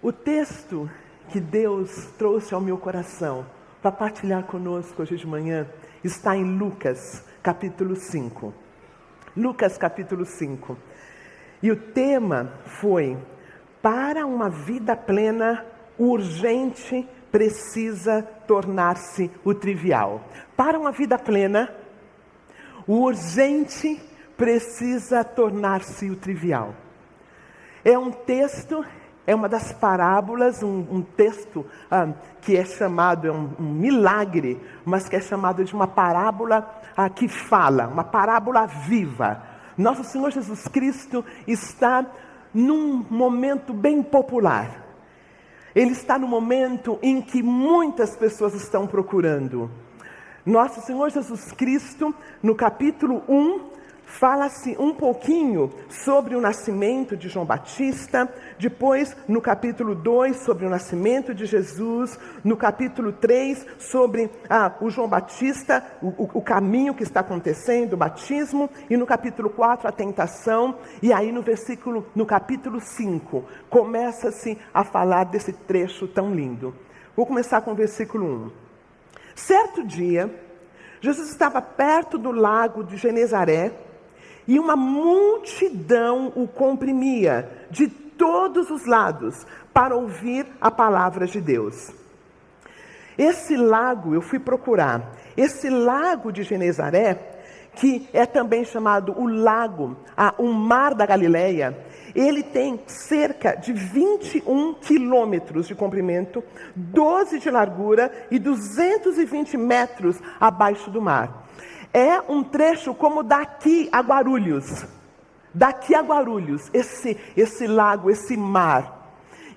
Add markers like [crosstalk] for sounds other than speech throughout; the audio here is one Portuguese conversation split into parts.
O texto que Deus trouxe ao meu coração para partilhar conosco hoje de manhã está em Lucas, capítulo 5. Lucas, capítulo 5. E o tema foi: Para uma vida plena, o urgente precisa tornar-se o trivial. Para uma vida plena, o urgente precisa tornar-se o trivial. É um texto é uma das parábolas, um, um texto ah, que é chamado, é um, um, milagre, mas que é chamado de uma parábola ah, que fala, uma parábola viva. Nosso Senhor Jesus Cristo está num momento bem popular. Ele está no momento em que muitas pessoas estão procurando. Nosso Senhor Jesus Cristo, no capítulo 1, fala-se um pouquinho sobre o nascimento de João Batista, depois no capítulo 2 sobre o nascimento de Jesus, no capítulo 3 sobre ah, o João Batista, o, o, caminho que está acontecendo, o batismo, e no capítulo 4 a tentação, e aí no versículo, no capítulo 5, começa-se a falar desse trecho tão lindo. Vou começar com o versículo 1. Certo dia, Jesus estava perto do lago de Genezaré, e uma multidão o comprimia de todos os lados para ouvir a palavra de Deus. Esse lago, eu fui procurar, esse lago de Genezaré, que é também chamado o lago, a, o mar da Galileia, ele tem cerca de 21 quilômetros de comprimento, 12 de largura e 220 metros abaixo do mar. É um trecho como daqui a Guarulhos. Daqui a Guarulhos, esse, esse lago, esse mar.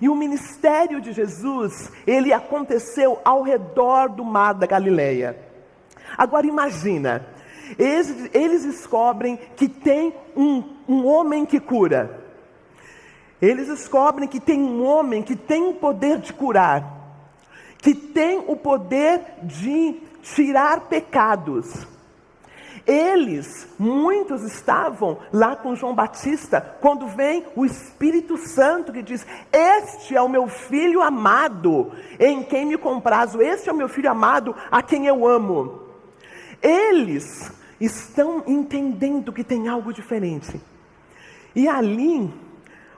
E o ministério de Jesus, ele aconteceu ao redor do mar da Galileia. Agora imagina, eles, eles descobrem que tem um, um homem que cura. Eles descobrem que tem um homem que tem o poder de curar, que tem o poder de tirar pecados. Eles, muitos estavam lá com João Batista, quando vem o Espírito Santo que diz: Este é o meu filho amado, em quem me comprazo, este é o meu filho amado, a quem eu amo. Eles estão entendendo que tem algo diferente. E ali,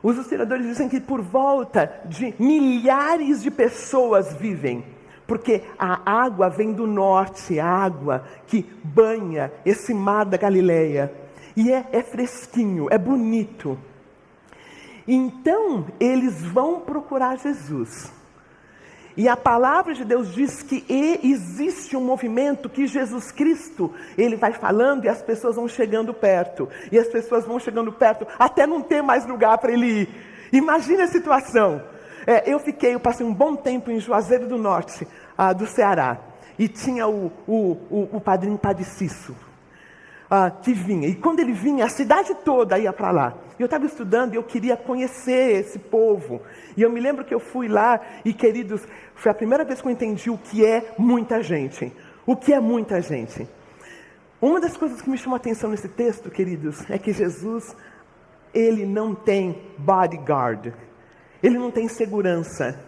os historiadores dizem que por volta de milhares de pessoas vivem porque a água vem do norte, a água que banha esse mar da Galileia. E é, é fresquinho, é bonito. Então, eles vão procurar Jesus. E a palavra de Deus diz que existe um movimento que Jesus Cristo, ele vai falando e as pessoas vão chegando perto. E as pessoas vão chegando perto até não ter mais lugar para ele ir. Imagine a situação. É, eu fiquei, eu passei um bom tempo em Juazeiro do Norte, ah, do Ceará. E tinha o, o, o, o padrinho Padre ah, que vinha. E quando ele vinha, a cidade toda ia para lá. E eu estava estudando e eu queria conhecer esse povo. E eu me lembro que eu fui lá e, queridos, foi a primeira vez que eu entendi o que é muita gente. O que é muita gente. Uma das coisas que me chamou a atenção nesse texto, queridos, é que Jesus, ele não tem bodyguard. Ele não tem segurança.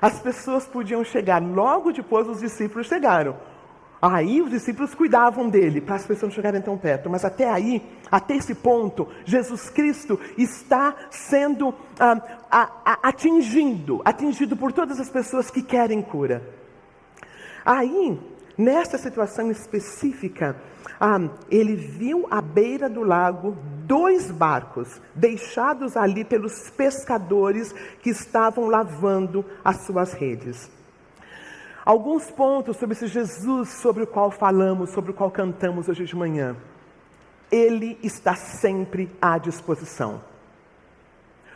As pessoas podiam chegar, logo depois os discípulos chegaram. Aí os discípulos cuidavam dele, para as pessoas não chegarem tão perto. Mas até aí, até esse ponto, Jesus Cristo está sendo ah, atingido, atingido por todas as pessoas que querem cura. Aí, nessa situação específica, ah, ele viu à beira do lago dois barcos deixados ali pelos pescadores que estavam lavando as suas redes. Alguns pontos sobre esse Jesus sobre o qual falamos, sobre o qual cantamos hoje de manhã. Ele está sempre à disposição.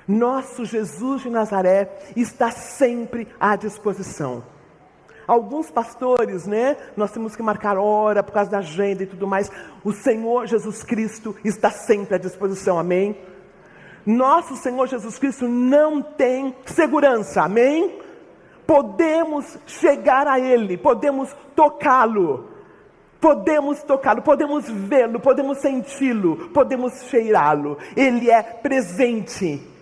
Nosso Jesus de Nazaré está sempre à disposição. Alguns pastores, né? Nós temos que marcar hora por causa da agenda e tudo mais. O Senhor Jesus Cristo está sempre à disposição, amém? Nosso Senhor Jesus Cristo não tem segurança, amém? Podemos chegar a Ele, podemos tocá-lo, podemos tocá-lo, podemos vê-lo, podemos senti-lo, podemos cheirá-lo. Ele é presente.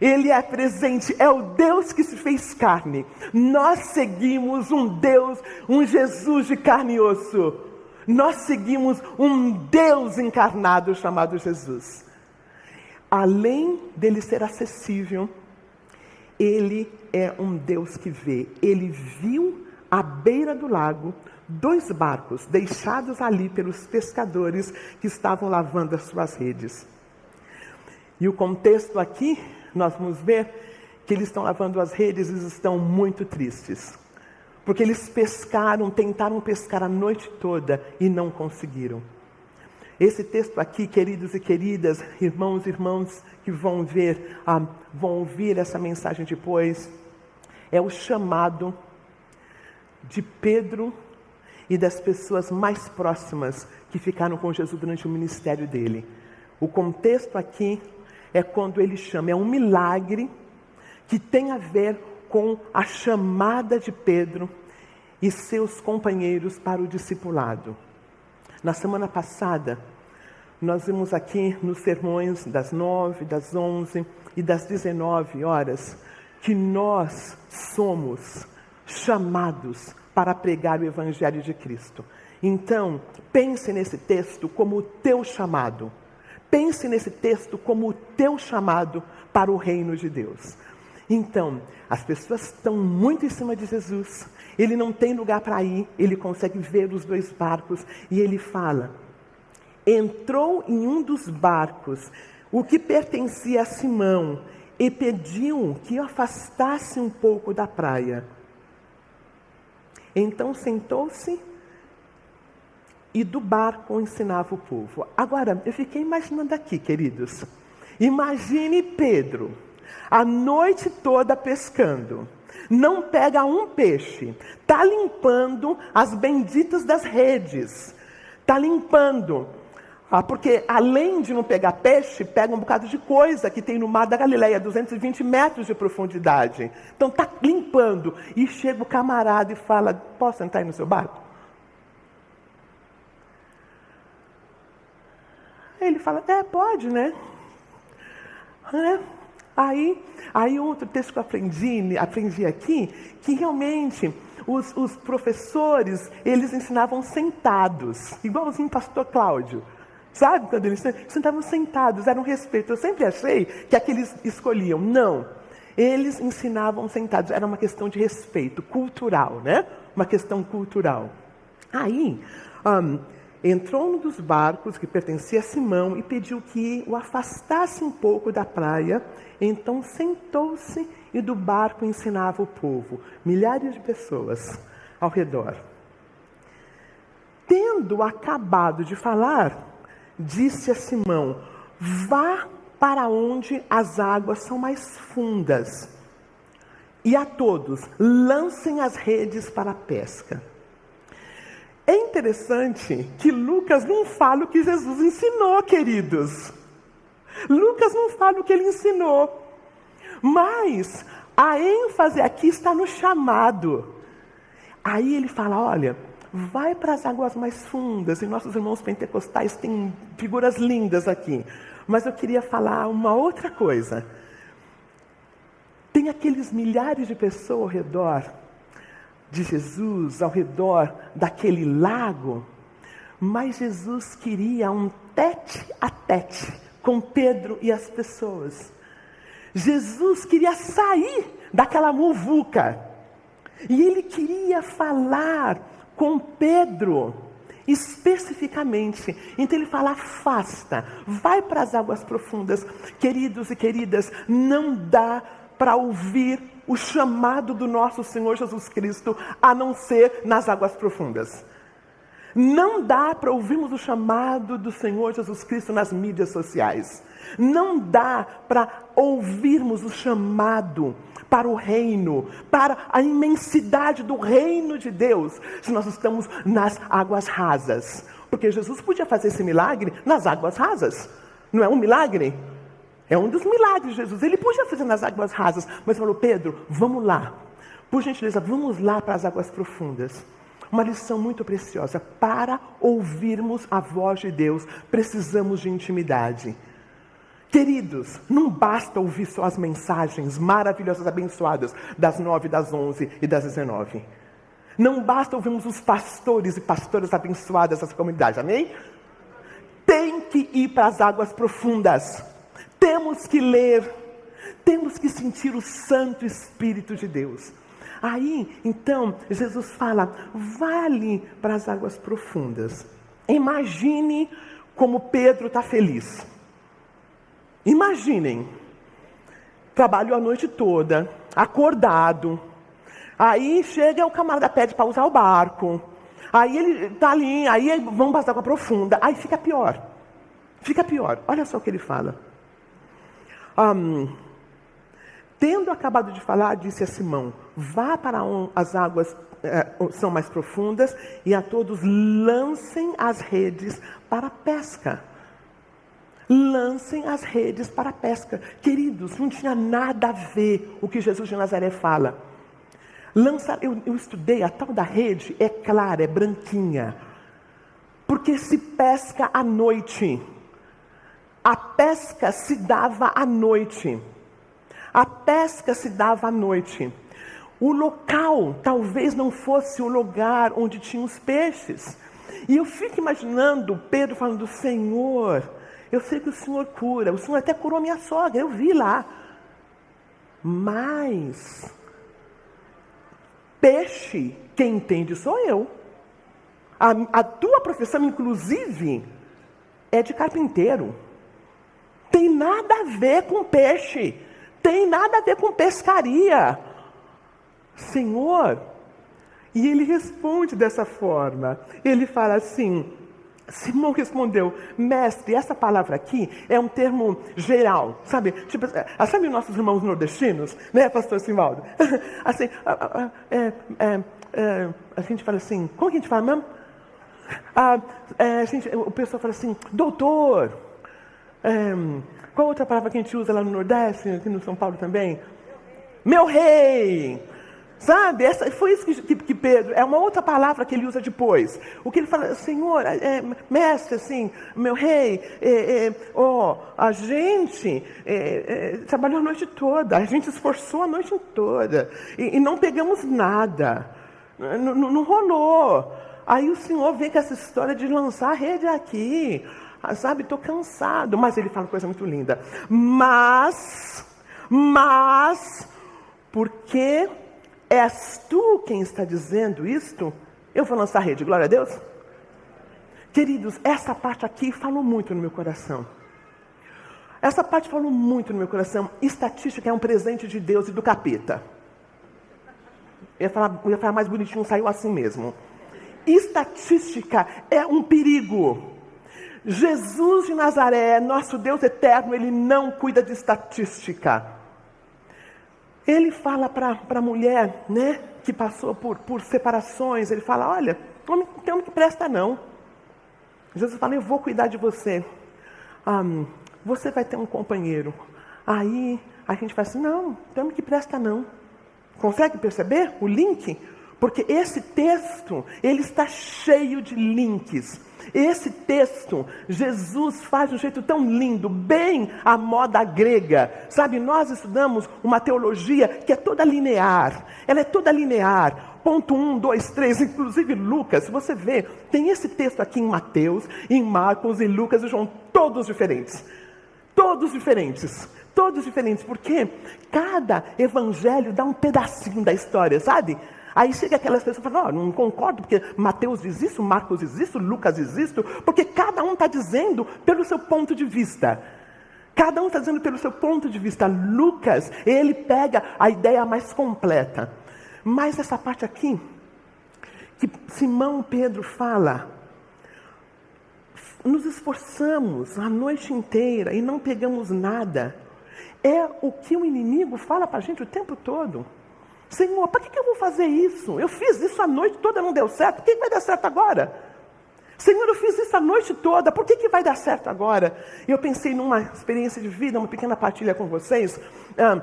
Ele é presente, é o Deus que se fez carne. Nós seguimos um Deus, um Jesus de carne e osso. Nós seguimos um Deus encarnado chamado Jesus. Além dele ser acessível, ele é um Deus que vê. Ele viu à beira do lago dois barcos deixados ali pelos pescadores que estavam lavando as suas redes. E o contexto aqui nós vamos ver que eles estão lavando as redes e estão muito tristes. Porque eles pescaram, tentaram pescar a noite toda e não conseguiram. Esse texto aqui, queridos e queridas, irmãos e irmãs que vão ver, ah, vão ouvir essa mensagem depois, é o chamado de Pedro e das pessoas mais próximas que ficaram com Jesus durante o ministério dele. O contexto aqui é quando ele chama, é um milagre que tem a ver com a chamada de Pedro e seus companheiros para o discipulado. Na semana passada, nós vimos aqui nos sermões das nove, das onze e das dezenove horas que nós somos chamados para pregar o Evangelho de Cristo. Então, pense nesse texto como o teu chamado. Pense nesse texto como o teu chamado para o reino de Deus. Então, as pessoas estão muito em cima de Jesus, ele não tem lugar para ir, ele consegue ver os dois barcos e ele fala: entrou em um dos barcos, o que pertencia a Simão, e pediu que o afastasse um pouco da praia. Então sentou-se e do barco ensinava o povo. Agora, eu fiquei imaginando aqui, queridos. Imagine Pedro, a noite toda pescando, não pega um peixe, está limpando as benditas das redes, está limpando. Ah, porque além de não pegar peixe, pega um bocado de coisa que tem no mar da Galileia, 220 metros de profundidade. Então está limpando. E chega o camarada e fala: Posso entrar aí no seu barco? Ele fala, é, pode, né? É. Aí, aí outro texto que eu aprendi, aprendi aqui, que realmente os, os professores, eles ensinavam sentados, igualzinho o pastor Cláudio. Sabe quando eles sentavam sentados, era um respeito. Eu sempre achei que aqueles escolhiam. Não. Eles ensinavam sentados, era uma questão de respeito cultural, né? Uma questão cultural. Aí, um, entrou num dos barcos que pertencia a Simão e pediu que o afastasse um pouco da praia. Então sentou-se e do barco ensinava o povo, milhares de pessoas ao redor. Tendo acabado de falar, disse a Simão: Vá para onde as águas são mais fundas, e a todos lancem as redes para a pesca. É interessante que Lucas não fala o que Jesus ensinou, queridos. Lucas não fala o que ele ensinou. Mas a ênfase aqui está no chamado. Aí ele fala: olha, vai para as águas mais fundas. E nossos irmãos pentecostais têm figuras lindas aqui. Mas eu queria falar uma outra coisa. Tem aqueles milhares de pessoas ao redor de Jesus ao redor daquele lago, mas Jesus queria um tete a tete com Pedro e as pessoas. Jesus queria sair daquela muvuca e ele queria falar com Pedro especificamente. Então ele fala: afasta, vai para as águas profundas. Queridos e queridas, não dá para ouvir o chamado do nosso Senhor Jesus Cristo a não ser nas águas profundas. Não dá para ouvirmos o chamado do Senhor Jesus Cristo nas mídias sociais. Não dá para ouvirmos o chamado para o reino, para a imensidade do reino de Deus, se nós estamos nas águas rasas. Porque Jesus podia fazer esse milagre nas águas rasas. Não é um milagre? É um dos milagres de Jesus. Ele podia fazer nas águas rasas, mas falou: Pedro, vamos lá. Por gentileza, vamos lá para as águas profundas. Uma lição muito preciosa. Para ouvirmos a voz de Deus, precisamos de intimidade. Queridos, não basta ouvir só as mensagens maravilhosas, abençoadas das nove, das onze e das dezenove. Não basta ouvirmos os pastores e pastoras abençoadas dessa comunidade, amém? Tem que ir para as águas profundas. Temos que ler. Temos que sentir o Santo Espírito de Deus. Aí, então, Jesus fala: vale para as águas profundas. Imagine como Pedro está feliz. Imaginem, trabalhou a noite toda, acordado. Aí chega o camarada pede para usar o barco. Aí ele está ali, aí vão passar com a profunda. Aí fica pior. Fica pior. Olha só o que ele fala. Um, tendo acabado de falar, disse a Simão: Vá para onde as águas eh, são mais profundas e a todos lancem as redes para a pesca lancem as redes para a pesca. Queridos, não tinha nada a ver o que Jesus de Nazaré fala. Lança, eu, eu estudei, a tal da rede é clara, é branquinha. Porque se pesca à noite. A pesca se dava à noite. A pesca se dava à noite. O local talvez não fosse o lugar onde tinham os peixes. E eu fico imaginando Pedro falando: Senhor, eu sei que o Senhor cura, o Senhor até curou minha sogra, eu vi lá. Mas, peixe, quem entende sou eu. A, a tua profissão, inclusive, é de carpinteiro. Tem nada a ver com peixe, tem nada a ver com pescaria. Senhor, e ele responde dessa forma. Ele fala assim: Simão respondeu, mestre, essa palavra aqui é um termo geral, sabe? Tipo, é, sabe nossos irmãos nordestinos, né, pastor Simaldo? [laughs] assim, é, é, é, a gente fala assim, como que a gente fala mesmo? Ah, é, a gente, o pessoal fala assim, doutor, é, qual outra palavra que a gente usa lá no Nordeste, aqui no São Paulo também? Meu rei! Sabe? Essa, foi isso que, que, que, Pedro, é uma outra palavra que ele usa depois. O que ele fala, Senhor, é, mestre, assim, meu rei, é, é, oh, a gente é, é, trabalhou a noite toda, a gente esforçou a noite toda e, e não pegamos nada, não, rolou. Aí o Senhor vem com essa história de lançar a rede aqui, sabe? Estou cansado, mas ele fala uma coisa muito linda. Mas, mas, porque És tu quem está dizendo isto? Eu vou lançar rede, glória a Deus. Queridos, essa parte aqui falou muito no meu coração. Essa parte falou muito no meu coração. Estatística é um presente de Deus e do capeta. Eu ia falar, eu ia falar mais bonitinho, saiu assim mesmo. Estatística é um perigo. Jesus de Nazaré, nosso Deus eterno, ele não cuida de estatística. Ele fala para a mulher, né, que passou por, por separações, ele fala, olha, não tem homem que presta não. Jesus fala, eu vou cuidar de você. Um, você vai ter um companheiro. Aí a gente fala assim, não, tem homem que presta não. Consegue perceber o link? Porque esse texto, ele está cheio de links. Esse texto, Jesus faz de um jeito tão lindo, bem à moda grega. Sabe, nós estudamos uma teologia que é toda linear. Ela é toda linear. Ponto 1, 2, 3, inclusive Lucas, você vê, tem esse texto aqui em Mateus, em Marcos, em Lucas e João, todos diferentes. Todos diferentes. Todos diferentes, porque cada evangelho dá um pedacinho da história, sabe? Aí chega aquelas pessoas e falam, oh, não concordo, porque Mateus diz isso, Marcos diz isso, Lucas diz isso, porque cada um está dizendo pelo seu ponto de vista. Cada um está dizendo pelo seu ponto de vista. Lucas, ele pega a ideia mais completa. Mas essa parte aqui, que Simão Pedro fala, nos esforçamos a noite inteira e não pegamos nada. É o que o inimigo fala para a gente o tempo todo. Senhor, para que, que eu vou fazer isso? Eu fiz isso a noite toda, não deu certo, por que, que vai dar certo agora? Senhor, eu fiz isso a noite toda, por que, que vai dar certo agora? E eu pensei numa experiência de vida, uma pequena partilha com vocês. Ah,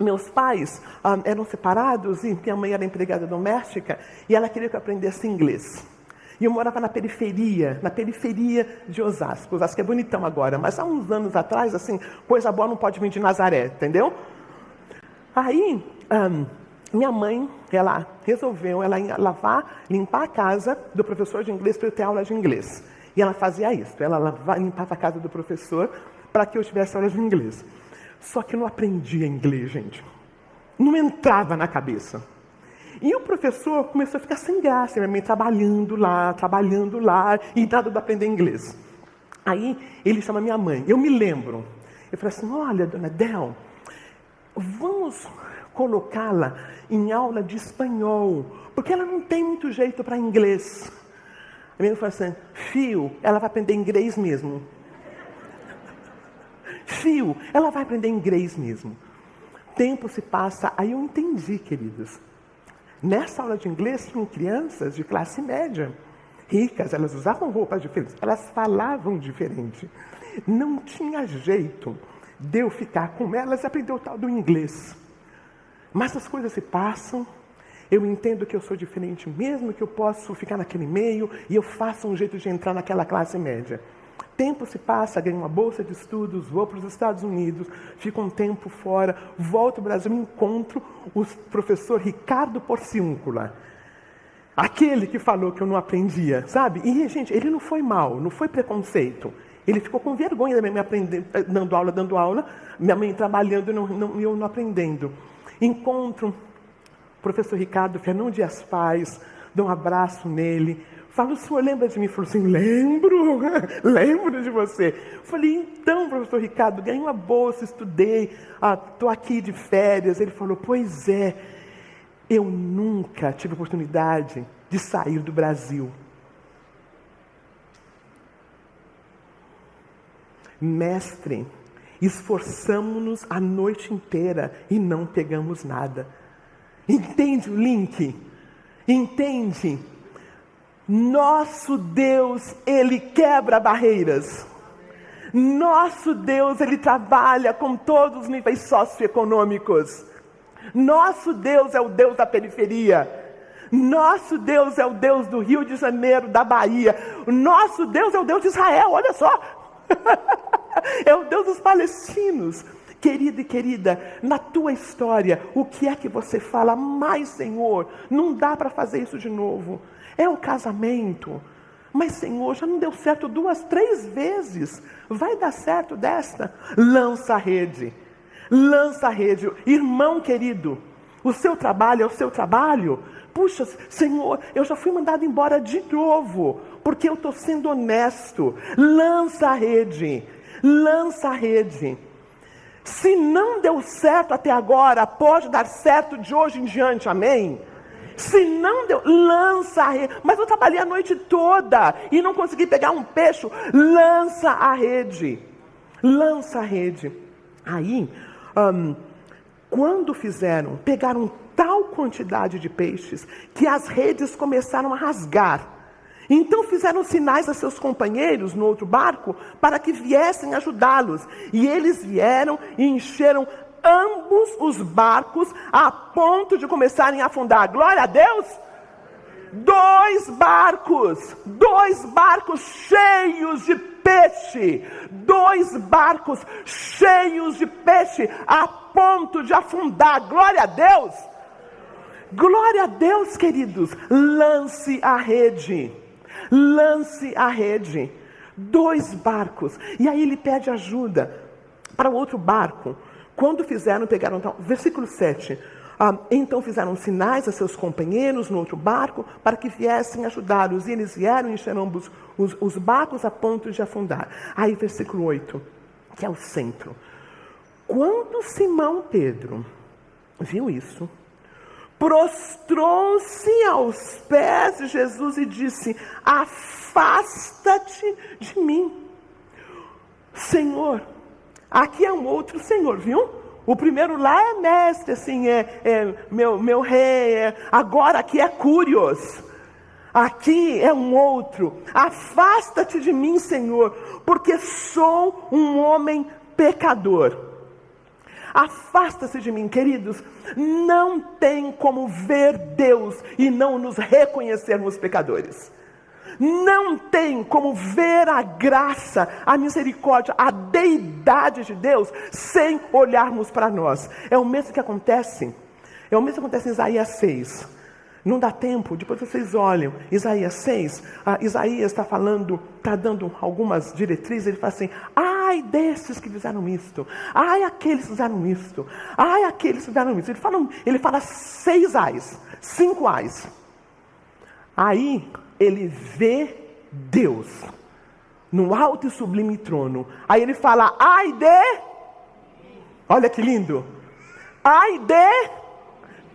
meus pais ah, eram separados e minha mãe era empregada doméstica e ela queria que eu aprendesse inglês. E eu morava na periferia, na periferia de Osasco. Osasco é bonitão agora, mas há uns anos atrás, assim, coisa boa não pode vir de Nazaré, entendeu? Aí, um, minha mãe, ela resolveu ela lavar, limpar a casa do professor de inglês para eu ter aula de inglês. E ela fazia isso, ela lavava, limpava a casa do professor para que eu tivesse aula de inglês. Só que eu não aprendia inglês, gente. Não entrava na cabeça. E o professor começou a ficar sem graça, minha mãe trabalhando lá, trabalhando lá, e nada de aprender inglês. Aí ele chama minha mãe, eu me lembro. Eu falei assim: olha, dona Del, vamos colocá-la em aula de espanhol, porque ela não tem muito jeito para inglês. A mãe falou assim: fio, ela vai aprender inglês mesmo. [laughs] Fio, ela vai aprender inglês mesmo. Tempo se passa, aí eu entendi, queridos. Nessa aula de inglês tinham crianças de classe média, ricas, elas usavam roupas diferentes, elas falavam diferente. Não tinha jeito de eu ficar com elas e aprender o tal do inglês. Mas as coisas se passam, eu entendo que eu sou diferente mesmo, que eu posso ficar naquele meio e eu faço um jeito de entrar naquela classe média. Tempo se passa, ganho uma bolsa de estudos, vou para os Estados Unidos, fico um tempo fora, volto ao Brasil, encontro o professor Ricardo Porciúncula. Aquele que falou que eu não aprendia, sabe? E, gente, ele não foi mal, não foi preconceito. Ele ficou com vergonha da minha mãe aprendendo, eh, dando aula, dando aula, minha mãe trabalhando e não, não, eu não aprendendo. Encontro o professor Ricardo Fernão Dias Paz, dou um abraço nele, Fala, o senhor lembra de mim? Ele falou assim, lembro, [laughs] lembro de você. Falei, então, professor Ricardo, ganhei uma bolsa, estudei, estou ah, aqui de férias. Ele falou, pois é, eu nunca tive oportunidade de sair do Brasil. Mestre, esforçamos-nos a noite inteira e não pegamos nada. Entende o link? Entende? Nosso Deus, ele quebra barreiras. Nosso Deus, ele trabalha com todos os níveis socioeconômicos. Nosso Deus é o Deus da periferia. Nosso Deus é o Deus do Rio de Janeiro, da Bahia. Nosso Deus é o Deus de Israel, olha só. [laughs] é o Deus dos palestinos. Querido e querida, na tua história, o que é que você fala? Mais, Senhor, não dá para fazer isso de novo. É o casamento. Mas, Senhor, já não deu certo duas, três vezes. Vai dar certo desta? Lança a rede. Lança a rede. Irmão querido, o seu trabalho é o seu trabalho. Puxa, Senhor, eu já fui mandado embora de novo, porque eu estou sendo honesto. Lança a rede. Lança a rede. Se não deu certo até agora, pode dar certo de hoje em diante, amém? Se não deu, lança a rede. Mas eu trabalhei a noite toda e não consegui pegar um peixe. Lança a rede. Lança a rede. Aí, um, quando fizeram, pegaram tal quantidade de peixes que as redes começaram a rasgar. Então fizeram sinais a seus companheiros no outro barco para que viessem ajudá-los. E eles vieram e encheram ambos os barcos a ponto de começarem a afundar. Glória a Deus! Dois barcos, dois barcos cheios de peixe, dois barcos cheios de peixe a ponto de afundar. Glória a Deus! Glória a Deus, queridos. Lance a rede. Lance a rede. Dois barcos. E aí ele pede ajuda para o outro barco. Quando fizeram, pegaram. Então, versículo 7. Ah, então fizeram sinais a seus companheiros no outro barco para que viessem ajudá-los. E eles vieram e encheram os, os, os barcos a ponto de afundar. Aí, versículo 8, que é o centro. Quando Simão Pedro viu isso, prostrou-se aos pés de Jesus e disse: Afasta-te de mim, Senhor Aqui é um outro senhor, viu? O primeiro lá é mestre, assim, é, é meu, meu rei. É, agora aqui é Curios. Aqui é um outro. Afasta-te de mim, Senhor, porque sou um homem pecador. Afasta-se de mim, queridos. Não tem como ver Deus e não nos reconhecermos pecadores. não tem como ver a graça, a misericórdia, a deidade de Deus sem olharmos para nós. É o mesmo que acontece, é o mesmo que acontece em Isaías 6. Não dá tempo, depois vocês olham, Isaías 6, ah, Isaías está falando, está dando algumas diretrizes, ele fala assim, ai desses que fizeram isto, ai aqueles que fizeram isto, ai aqueles que fizeram isto. Ele fala, ele fala seis ais, cinco ais. Aí ele vê Deus no alto e sublime trono. Aí ele fala, ai de, olha que lindo, ai de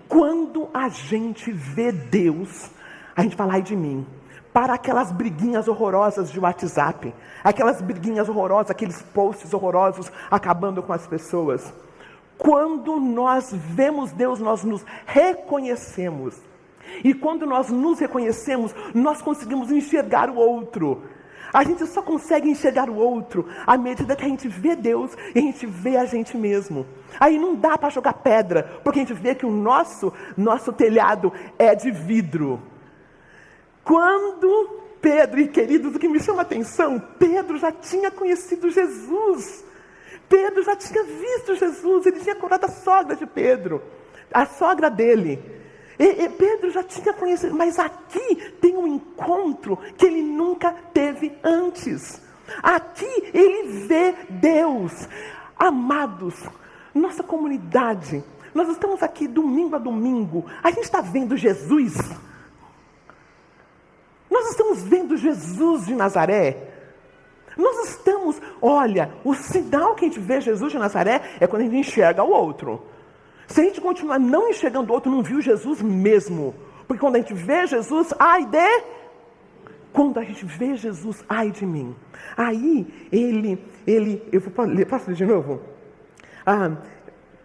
quando a gente vê Deus, a gente fala, ai de mim. Para aquelas briguinhas horrorosas de WhatsApp, aquelas briguinhas horrorosas, aqueles posts horrorosos acabando com as pessoas. Quando nós vemos Deus, nós nos reconhecemos. E quando nós nos reconhecemos, nós conseguimos enxergar o outro. A gente só consegue enxergar o outro à medida que a gente vê Deus e a gente vê a gente mesmo. Aí não dá para jogar pedra, porque a gente vê que o nosso, nosso telhado é de vidro. Quando Pedro, e queridos, o que me chama a atenção, Pedro já tinha conhecido Jesus. Pedro já tinha visto Jesus, ele tinha curado a sogra de Pedro, a sogra dele. E, e Pedro já tinha conhecido, mas aqui tem um encontro que ele nunca teve antes. Aqui ele vê Deus. Amados, nossa comunidade, nós estamos aqui domingo a domingo, a gente está vendo Jesus. Estamos vendo Jesus de Nazaré. Nós estamos, olha, o sinal que a gente vê Jesus de Nazaré é quando a gente enxerga o outro. Se a gente continuar não enxergando o outro, não viu Jesus mesmo. Porque quando a gente vê Jesus, ai de. Quando a gente vê Jesus, ai de mim. Aí ele, ele, eu vou posso ler de novo? Ah,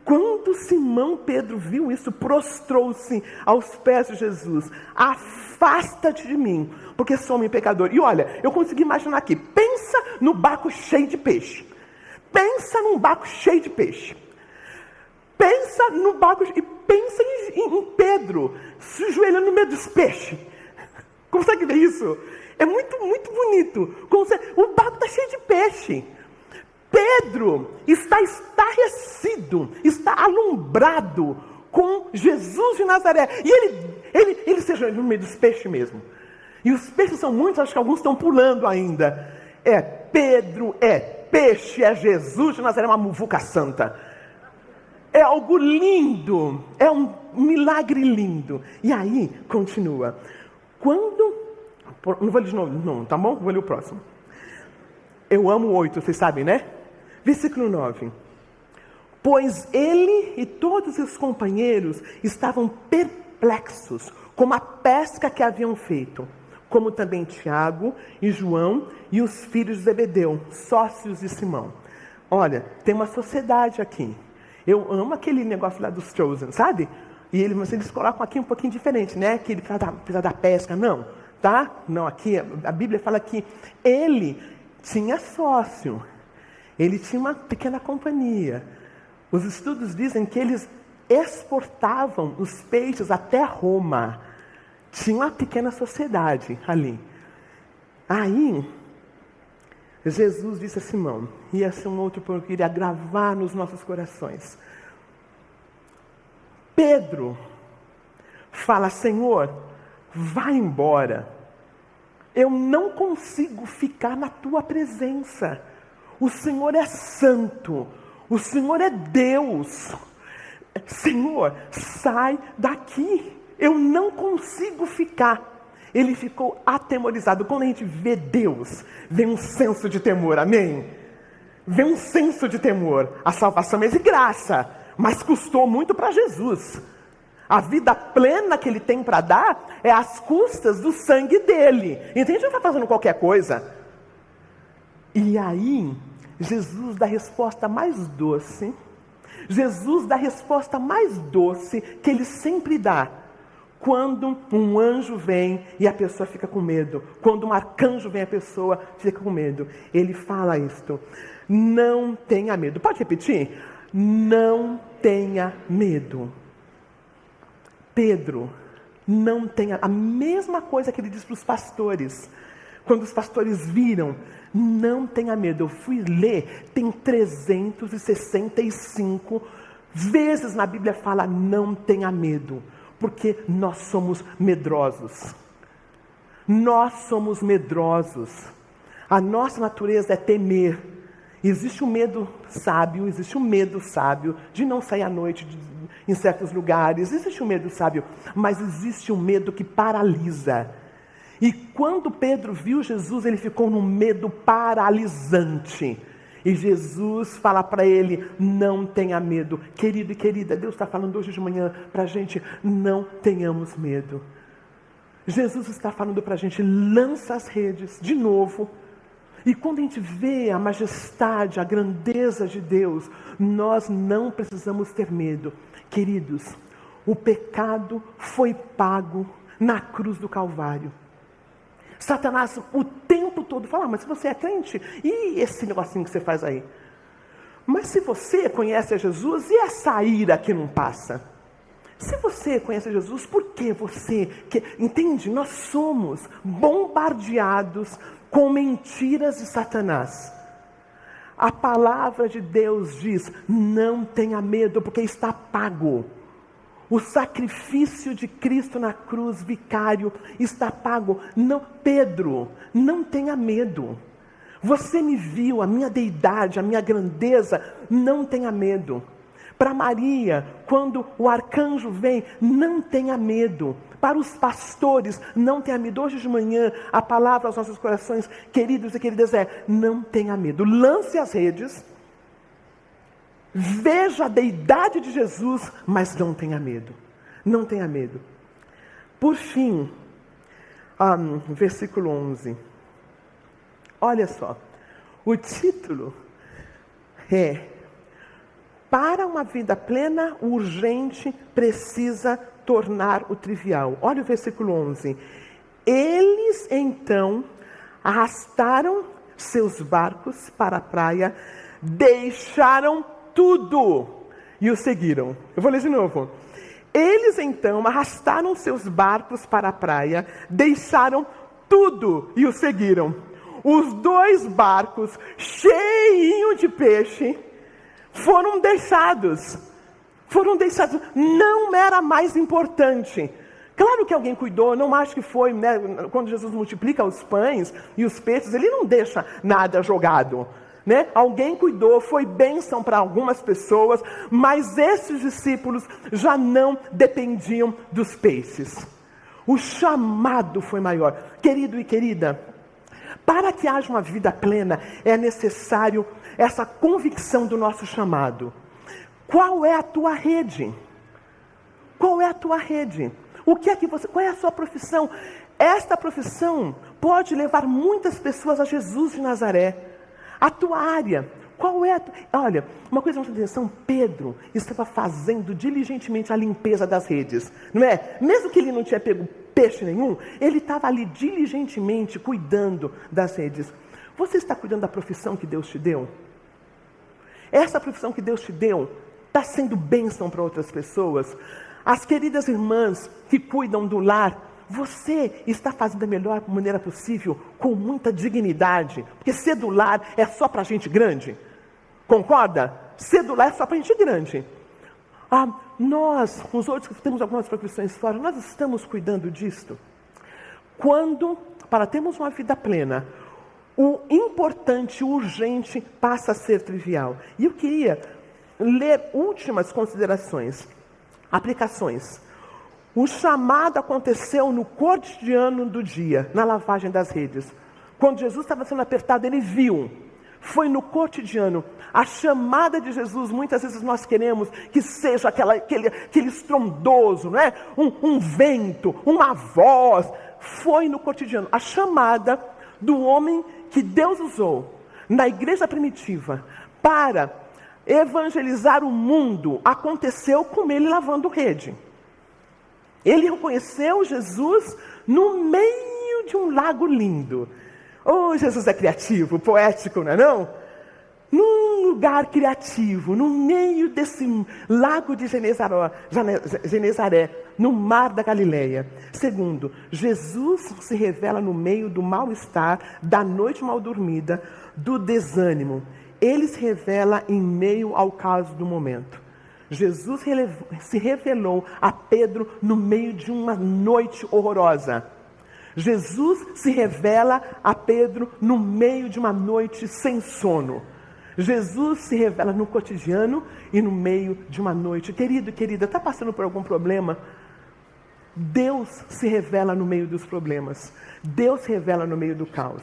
quando Simão Pedro viu isso, prostrou-se aos pés de Jesus. Afasta-te de mim, porque sou um pecador. E olha, eu consegui imaginar aqui. Pensa no barco cheio de peixe. Pensa num barco cheio de peixe. Pensa no barco e pensa em, em, em Pedro se ajoelhando no meio dos peixes. [laughs] Consegue ver isso? É muito, muito bonito. O barco está cheio de peixe. Pedro está estarrecido, está alumbrado com Jesus de Nazaré. E ele, ele, ele se ajoelha no meio dos peixes mesmo. E os peixes são muitos, acho que alguns estão pulando ainda. É Pedro, é peixe, é Jesus de Nazaré, é uma muvuca santa é algo lindo, é um milagre lindo. E aí, continua. Quando. Não vou ler de novo, não, tá bom? Vou ler o próximo. Eu amo oito, vocês sabem, né? Versículo 9. Pois ele e todos os companheiros estavam perplexos com a pesca que haviam feito, como também Tiago e João e os filhos de Zebedeu, sócios de Simão. Olha, tem uma sociedade aqui. Eu amo aquele negócio lá dos Chosen, sabe? E eles, mas eles colocam aqui um pouquinho diferente, né? Que ele precisa da, precisa da pesca. Não, tá? Não, aqui a Bíblia fala que ele tinha sócio. Ele tinha uma pequena companhia. Os estudos dizem que eles exportavam os peixes até Roma. Tinha uma pequena sociedade ali. Aí, Jesus disse a Simão, ia ser um outro ponto que iria gravar nos nossos corações. Pedro fala: Senhor, vá embora. Eu não consigo ficar na tua presença. O Senhor é santo. O Senhor é Deus. Senhor, sai daqui. Eu não consigo ficar ele ficou atemorizado. Quando a gente vê Deus, vem um senso de temor, amém? Vem um senso de temor. A salvação é de graça, mas custou muito para Jesus. A vida plena que ele tem para dar é às custas do sangue dele. A gente não está fazendo qualquer coisa. E aí, Jesus dá a resposta mais doce. Jesus dá a resposta mais doce que ele sempre dá quando um anjo vem e a pessoa fica com medo, quando um arcanjo vem a pessoa fica com medo. Ele fala isto: não tenha medo. Pode repetir? Não tenha medo. Pedro Não tenha. A mesma coisa que ele diz para os pastores. Quando os pastores viram, não tenha medo. Eu fui ler, tem 365 vezes na Bíblia fala não tenha medo, porque nós somos medrosos. Nós somos medrosos. A nossa natureza é temer. Existe um medo sábio, existe um medo sábio de não sair à noite de, em certos lugares, existe um medo sábio, mas existe um medo que paralisa. E quando Pedro viu Jesus, ele ficou num medo paralisante. E Jesus fala para ele: não tenha medo. Querido e querida, Deus está falando hoje de manhã para a gente: não tenhamos medo. Jesus está falando para a gente: lança as redes de novo. E quando a gente vê a majestade, a grandeza de Deus, nós não precisamos ter medo. Queridos, o pecado foi pago na cruz do Calvário. Satanás o tempo todo fala, ah, mas se você é crente, e esse negocinho que você faz aí? Mas se você conhece a Jesus, e essa ira que não passa? Se você conhece Jesus, por que você. Que, entende? Nós somos bombardeados com mentiras de Satanás. A palavra de Deus diz: não tenha medo, porque está pago. O sacrifício de Cristo na cruz, vicário, está pago. Não, Pedro, não tenha medo. Você me viu, a minha deidade, a minha grandeza, não tenha medo. Para Maria, quando o arcanjo vem, não tenha medo. Para os pastores, não tenha medo. Hoje de manhã, a palavra aos nossos corações, queridos e queridas, é: não tenha medo. Lance as redes Veja a deidade de Jesus, mas não tenha medo. Não tenha medo. Por fim, um, versículo 11. Olha só. O título é: Para uma vida plena, o urgente precisa tornar o trivial. Olha o versículo 11. Eles então arrastaram seus barcos para a praia, deixaram tudo e o seguiram. Eu vou ler de novo. Eles então arrastaram seus barcos para a praia, deixaram tudo e o seguiram. Os dois barcos, cheios de peixe, foram deixados. Foram deixados. Não era mais importante. Claro que alguém cuidou, não acho que foi, né? quando Jesus multiplica os pães e os peixes, ele não deixa nada jogado né? Alguém cuidou, foi bênção para algumas pessoas, mas esses discípulos já não dependiam dos peixes. O chamado foi maior. Querido e querida, para que haja uma vida plena, é necessário essa convicção do nosso chamado. Qual é a tua rede? Qual é a tua rede? O que é que você, qual é a sua profissão? Esta profissão pode levar muitas pessoas a Jesus de Nazaré. A tua área, qual é a. Olha, uma coisa de atenção, Pedro estava fazendo diligentemente a limpeza das redes, não é? Mesmo que ele não tinha pego peixe nenhum, ele estava ali diligentemente cuidando das redes. Você está cuidando da profissão que Deus te deu? Essa profissão que Deus te deu está sendo bênção para outras pessoas? As queridas irmãs que cuidam do lar você está fazendo da melhor maneira possível, com muita dignidade, porque cedular é só para gente grande. Concorda? Cedular é só para gente grande. Ah, nós, os outros que temos algumas profissões fora, nós estamos cuidando disto. Quando, para termos uma vida plena, o importante, o urgente passa a ser trivial. E eu queria ler últimas considerações, aplicações. O chamado aconteceu no cotidiano do dia, na lavagem das redes. Quando Jesus estava sendo apertado, ele viu. Foi no cotidiano. A chamada de Jesus, muitas vezes nós queremos que seja aquela, aquele, aquele estrondoso, não é? um, um vento, uma voz. Foi no cotidiano. A chamada do homem que Deus usou na igreja primitiva para evangelizar o mundo aconteceu com ele lavando rede. Ele reconheceu Jesus no meio de um lago lindo. Oh, Jesus é criativo, poético, não é não? No, lugar criativo, no meio desse lago de Genezaré, Genezaré, no mar da Galileia. Segundo, Jesus se revela no meio do mal-estar, da noite mal dormida, do desânimo. Ele se revela em meio ao caos do momento. Jesus se revelou a Pedro no meio de uma noite horrorosa. Jesus se revela a Pedro no meio de uma noite sem sono. Jesus se revela no cotidiano e no meio de uma noite. Querido, querida, está passando por algum problema? Deus se revela no meio dos problemas. Deus se revela no meio do caos.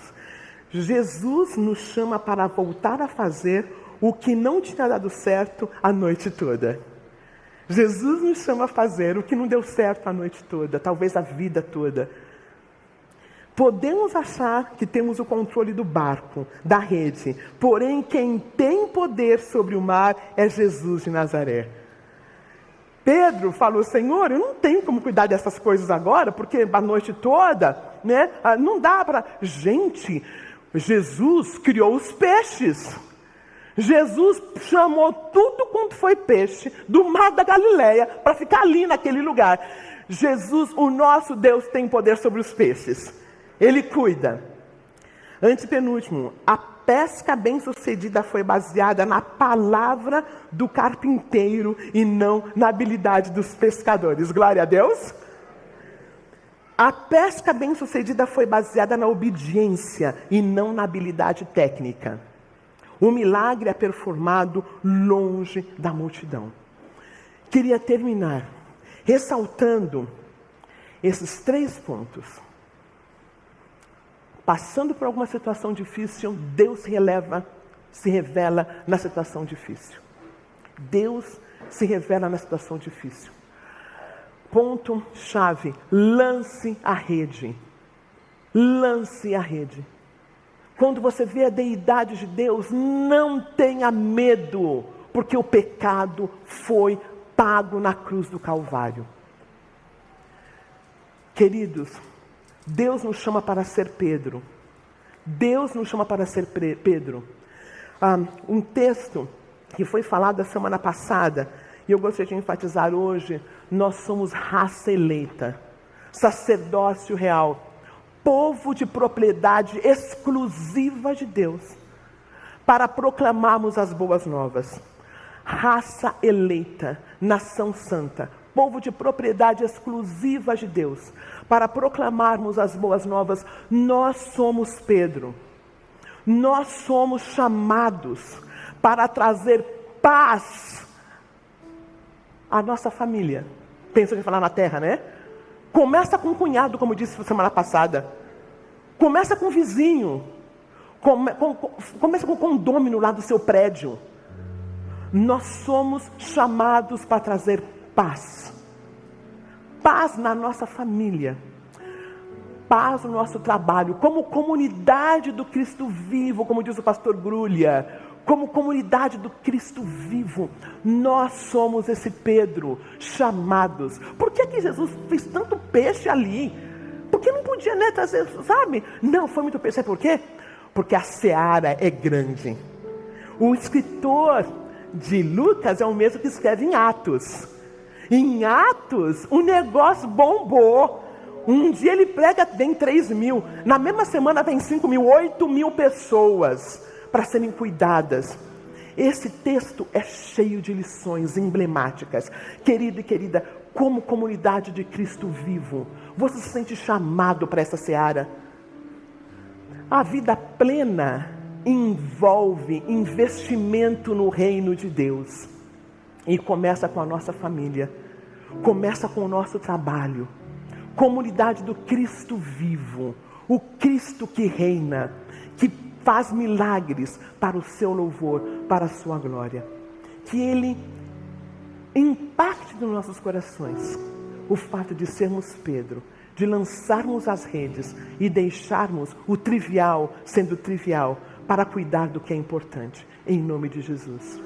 Jesus nos chama para voltar a fazer o que não tinha dado certo a noite toda. Jesus nos chama a fazer o que não deu certo a noite toda, talvez a vida toda. Podemos achar que temos o controle do barco, da rede, porém quem tem poder sobre o mar é Jesus de Nazaré. Pedro falou: Senhor, eu não tenho como cuidar dessas coisas agora, porque a noite toda, né? Ah, não dá para. Gente, Jesus criou os peixes. Jesus chamou tudo quanto foi peixe do mar da Galileia para ficar ali naquele lugar. Jesus, o nosso Deus, tem poder sobre os peixes. Ele cuida. Antepenúltimo, a pesca bem-sucedida foi baseada na palavra do carpinteiro e não na habilidade dos pescadores. Glória a Deus. A pesca bem-sucedida foi baseada na obediência e não na habilidade técnica. O milagre é performado longe da multidão. Queria terminar ressaltando esses três pontos. Passando por alguma situação difícil, Deus releva, se revela na situação difícil. Deus se revela na situação difícil. Ponto chave: lance a rede. Lance a rede. Quando você vê a deidade de Deus, não tenha medo, porque o pecado foi pago na cruz do Calvário. Queridos, Deus nos chama para ser Pedro. Deus nos chama para ser Pedro. Ah, um texto que foi falado a semana passada, e eu gostaria de enfatizar hoje: nós somos raça eleita, sacerdócio real povo de propriedade exclusiva de Deus, para proclamarmos as boas novas. Raça eleita, nação santa, povo de propriedade exclusiva de Deus, para proclamarmos as boas novas. Nós somos Pedro, nós somos chamados para trazer paz à nossa família. Pensa em falar na terra, né? Começa com o cunhado, como disse semana passada. Começa com o vizinho. Come, com, começa com o condômino lá do seu prédio. Nós somos chamados para trazer paz. Paz na nossa família. Paz no nosso trabalho. Como comunidade do Cristo vivo, como diz o pastor Grulha como comunidade do Cristo vivo, nós somos esse Pedro, chamados. Por que, que Jesus fez tanto peixe ali? Porque não podia, né, trazer, sabe? Não, foi muito peixe. Sabe por quê? Porque a seara é grande. O escritor de Lucas é o mesmo que escreve em Atos. Em Atos, o negócio bombou. Um dia ele prega, vem 3 mil. Na mesma semana vem 5 mil, 8 mil pessoas para serem cuidadas. Esse texto é cheio de lições emblemáticas. Querido e querida, como comunidade de Cristo vivo, você se sente chamado para essa seara? A vida plena envolve investimento no reino de Deus. E começa com a nossa família, começa com o nosso trabalho. Comunidade do Cristo vivo, o Cristo que reina, que faz milagres para o seu louvor, para a sua glória. Que Ele impacte nos nossos corações o fato de sermos Pedro, de lançarmos as redes e deixarmos o trivial sendo trivial para cuidar do que é importante. Em nome de Jesus.